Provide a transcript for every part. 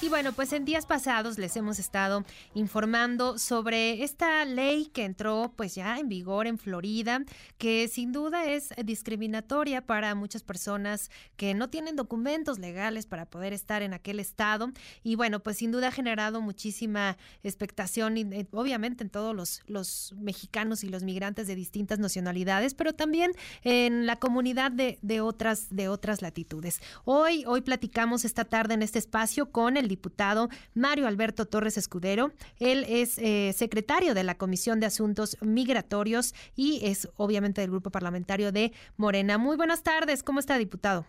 Y bueno, pues en días pasados les hemos estado informando sobre esta ley que entró pues ya en vigor en Florida, que sin duda es discriminatoria para muchas personas que no tienen documentos legales para poder estar en aquel estado. Y bueno, pues sin duda ha generado muchísima expectación, eh, obviamente en todos los, los mexicanos y los migrantes de distintas nacionalidades, pero también en la comunidad de, de, otras, de otras latitudes. Hoy, hoy platicamos esta tarde en este espacio con el diputado Mario Alberto Torres Escudero. Él es eh, secretario de la Comisión de Asuntos Migratorios y es obviamente del grupo parlamentario de Morena. Muy buenas tardes, ¿cómo está, diputado?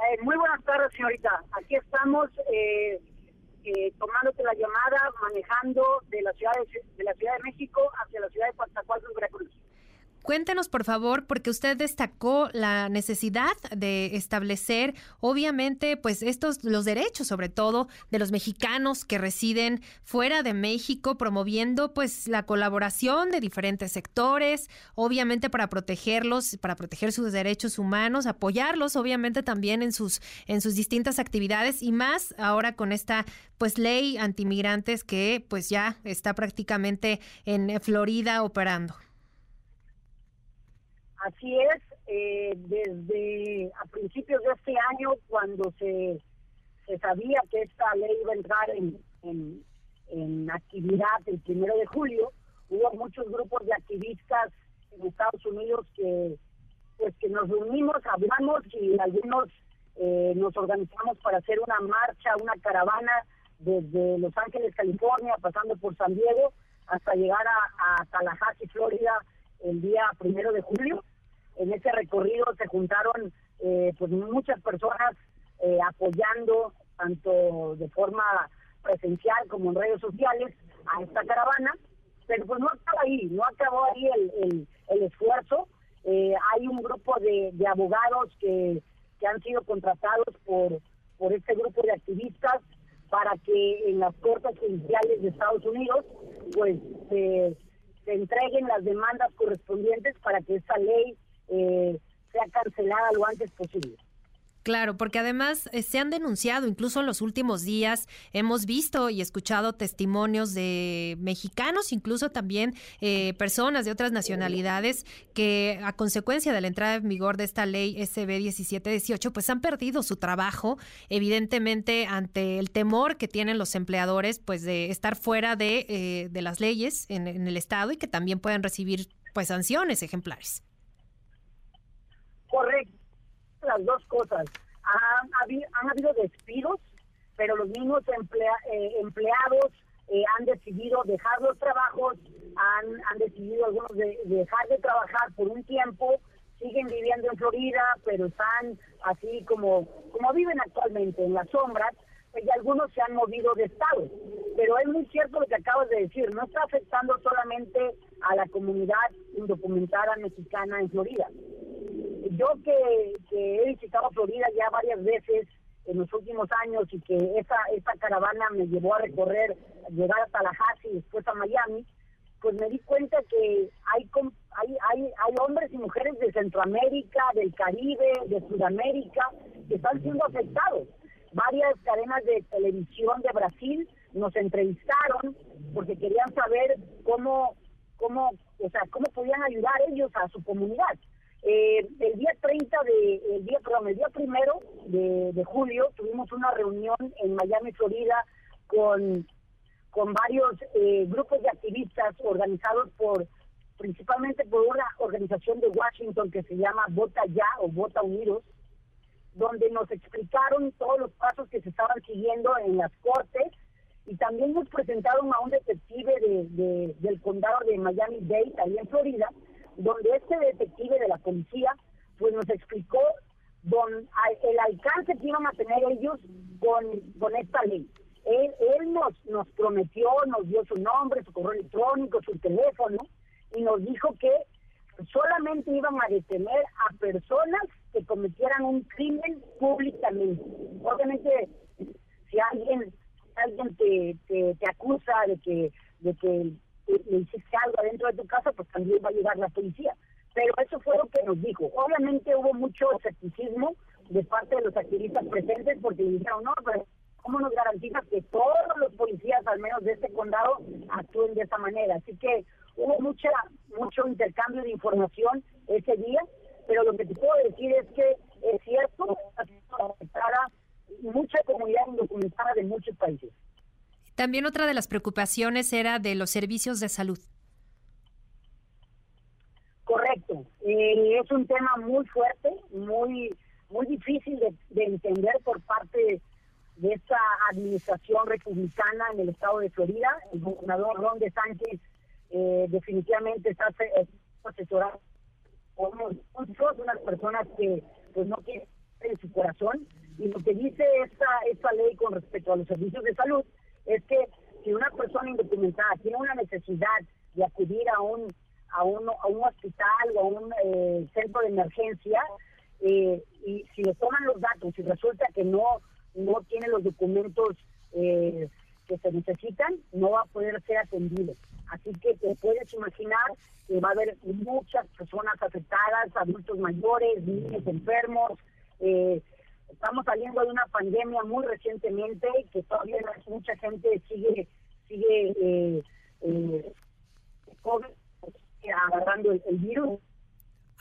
Eh, muy buenas tardes, señorita. Aquí estamos eh, eh, tomándote la llamada, manejando de la ciudad de, la Ciudad de México hacia la ciudad de Coatzacoalcos, Veracruz. Cuéntenos, por favor, porque usted destacó la necesidad de establecer, obviamente, pues estos, los derechos, sobre todo, de los mexicanos que residen fuera de México, promoviendo, pues, la colaboración de diferentes sectores, obviamente, para protegerlos, para proteger sus derechos humanos, apoyarlos, obviamente, también en sus, en sus distintas actividades y más ahora con esta, pues, ley antimigrantes que, pues, ya está prácticamente en Florida operando. Así es, eh, desde a principios de este año, cuando se, se sabía que esta ley iba a entrar en, en, en actividad el primero de julio, hubo muchos grupos de activistas en Estados Unidos que pues que nos reunimos, hablamos y algunos eh, nos organizamos para hacer una marcha, una caravana desde Los Ángeles, California, pasando por San Diego, hasta llegar a, a Tallahassee, Florida, el día primero de julio. En ese recorrido se juntaron eh, pues muchas personas eh, apoyando tanto de forma presencial como en redes sociales a esta caravana, pero pues no acaba ahí, no acabó ahí el, el, esfuerzo. Eh, hay un grupo de, de abogados que, que han sido contratados por, por este grupo de activistas para que en las cortes judiciales de Estados Unidos pues se, se entreguen las demandas correspondientes para que esta ley eh, sea cancelada lo antes posible. Claro, porque además eh, se han denunciado, incluso en los últimos días hemos visto y escuchado testimonios de mexicanos, incluso también eh, personas de otras nacionalidades que a consecuencia de la entrada en vigor de esta ley SB 1718, pues han perdido su trabajo, evidentemente ante el temor que tienen los empleadores, pues de estar fuera de, eh, de las leyes en, en el Estado y que también pueden recibir pues sanciones ejemplares. Correcto, las dos cosas. Han, han habido despidos, pero los mismos emplea, eh, empleados eh, han decidido dejar los trabajos, han, han decidido algunos de, de dejar de trabajar por un tiempo, siguen viviendo en Florida, pero están así como, como viven actualmente en las sombras, y algunos se han movido de estado. Pero es muy cierto lo que acabas de decir, no está afectando solamente a la comunidad indocumentada mexicana en Florida yo que, he visitado Florida ya varias veces en los últimos años y que esa, esa caravana me llevó a recorrer, llegar a Tallahassee y después a Miami, pues me di cuenta que hay, hay, hay, hay hombres y mujeres de Centroamérica, del Caribe, de Sudamérica, que están siendo afectados. Varias cadenas de televisión de Brasil nos entrevistaron porque querían saber cómo, cómo, o sea, cómo podían ayudar ellos a su comunidad. Eh, el día 30 de, el día, perdón, el día primero de, julio tuvimos una reunión en Miami, Florida, con, con varios eh, grupos de activistas organizados por, principalmente por una organización de Washington que se llama Vota Ya o Vota Unidos, donde nos explicaron todos los pasos que se estaban siguiendo en las cortes y también nos presentaron a un detective de, de, del condado de Miami-Dade, ahí en Florida, donde este detective de la policía pues nos explicó don, el alcance que iban a tener ellos con, con esta ley. Él, él nos, nos prometió, nos dio su nombre, su correo electrónico, su teléfono, y nos dijo que solamente iban a detener a personas que cometieran un crimen públicamente. Obviamente, si alguien alguien te, te, te acusa de que de que le hiciste algo adentro de tu casa, pues también va a llegar la policía. pero eso fue lo que nos dijo. Obviamente hubo mucho escepticismo de parte de los activistas presentes porque dijeron, no, pero ¿cómo nos garantiza que todos los policías, al menos de este condado, actúen de esa manera? Así que hubo mucha mucho intercambio de información ese día, pero lo que te puedo decir es que es cierto, afectada mucha comunidad indocumentada de muchos países. También otra de las preocupaciones era de los servicios de salud. Correcto. Eh, es un tema muy fuerte, muy muy difícil de, entender por parte de esta administración republicana en el estado de Florida. El gobernador Ron DeSantis eh, definitivamente está asesorado por unas personas que pues no quieren en su corazón y lo que dice esta esta ley con respecto a los servicios de salud es que si una persona indocumentada tiene una necesidad de acudir a un a un, a un hospital o a un eh, centro de emergencia eh, y si le toman los datos y resulta que no no tiene los documentos eh, que se necesitan, no va a poder ser atendido. Así que te puedes imaginar que va a haber muchas personas afectadas, adultos mayores, niños enfermos. Eh, estamos saliendo de una pandemia muy recientemente que todavía mucha gente sigue sigue eh, eh, agarrando el virus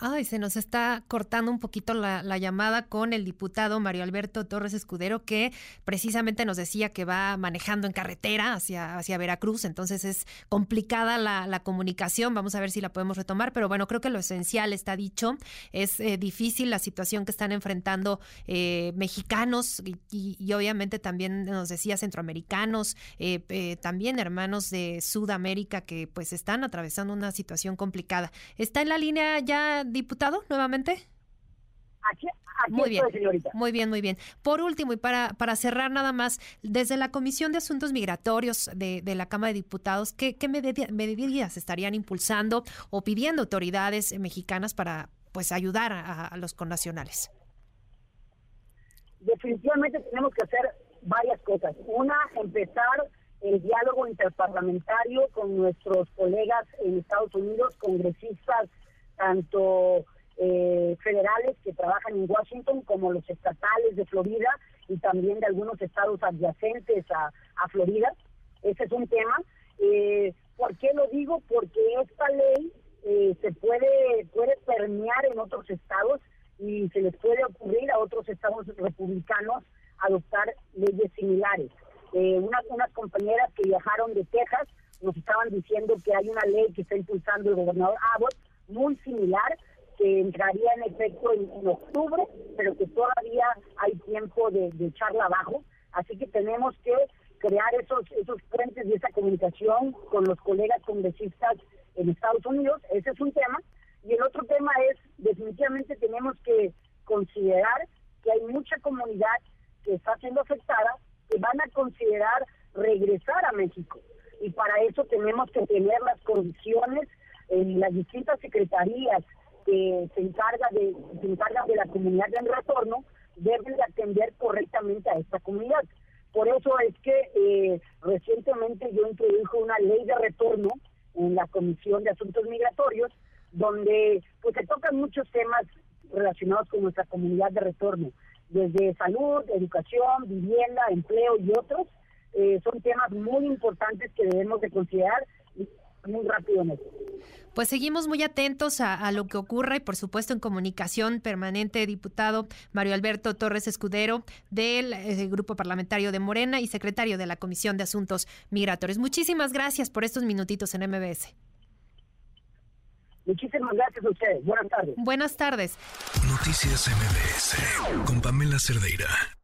Ay, se nos está cortando un poquito la, llamada con el diputado Mario Alberto Torres Escudero, que precisamente nos decía que va manejando en carretera hacia, hacia Veracruz, entonces es complicada la, comunicación, vamos a ver si la podemos retomar, pero bueno, creo que lo esencial está dicho, es eh, difícil la situación que están enfrentando eh, mexicanos y, obviamente también nos decía centroamericanos, eh, también hermanos de Sudamérica que pues están atravesando una situación complicada. ¿Está en la línea ya? Diputado, nuevamente? Aquí, muy bien, muy bien, muy bien. Por último, y para, para cerrar nada más, desde la Comisión de Asuntos Migratorios de, la Cámara de Diputados, ¿qué, qué medidas estarían impulsando o pidiendo autoridades mexicanas para pues ayudar a, los connacionales? Definitivamente tenemos que hacer varias cosas. Una, empezar el diálogo interparlamentario con nuestros colegas en Estados Unidos, congresistas tanto eh, federales que trabajan en Washington como los estatales de Florida y también de algunos estados adyacentes a, Florida. Ese es un tema. Eh, ¿Por qué lo digo? Porque esta ley eh, se puede, puede permear en otros estados y se les puede ocurrir a otros estados republicanos adoptar leyes similares. Eh, unas compañeras que viajaron de Texas nos estaban diciendo que hay una ley que está impulsando el gobernador Abbott muy similar que entraría en efecto en, octubre, pero que todavía hay tiempo de, echarla abajo. Así que tenemos que crear esos, esos puentes y esa comunicación con los colegas congresistas en Estados Unidos. Ese es un tema. Y el otro tema es, definitivamente tenemos que considerar que hay mucha comunidad que está siendo afectada, que van a considerar regresar a México. Y para eso tenemos que tener las condiciones las distintas secretarías que se encarga de se encarga de la comunidad del retorno deben de atender correctamente a esta comunidad. Por eso es que eh, recientemente yo introdujo una ley de retorno en la Comisión de Asuntos Migratorios, donde pues se tocan muchos temas relacionados con nuestra comunidad de retorno, desde salud, educación, vivienda, empleo y otros. Eh, son temas muy importantes que debemos de considerar muy rápido Pues seguimos muy atentos a, lo que ocurra y por supuesto en comunicación permanente, diputado Mario Alberto Torres Escudero del eh, Grupo Parlamentario de Morena y secretario de la Comisión de Asuntos Migratorios. Muchísimas gracias por estos minutitos en MBS. Muchísimas gracias a ustedes. Buenas tardes. Buenas tardes. Noticias MBS con Pamela Cerdeira.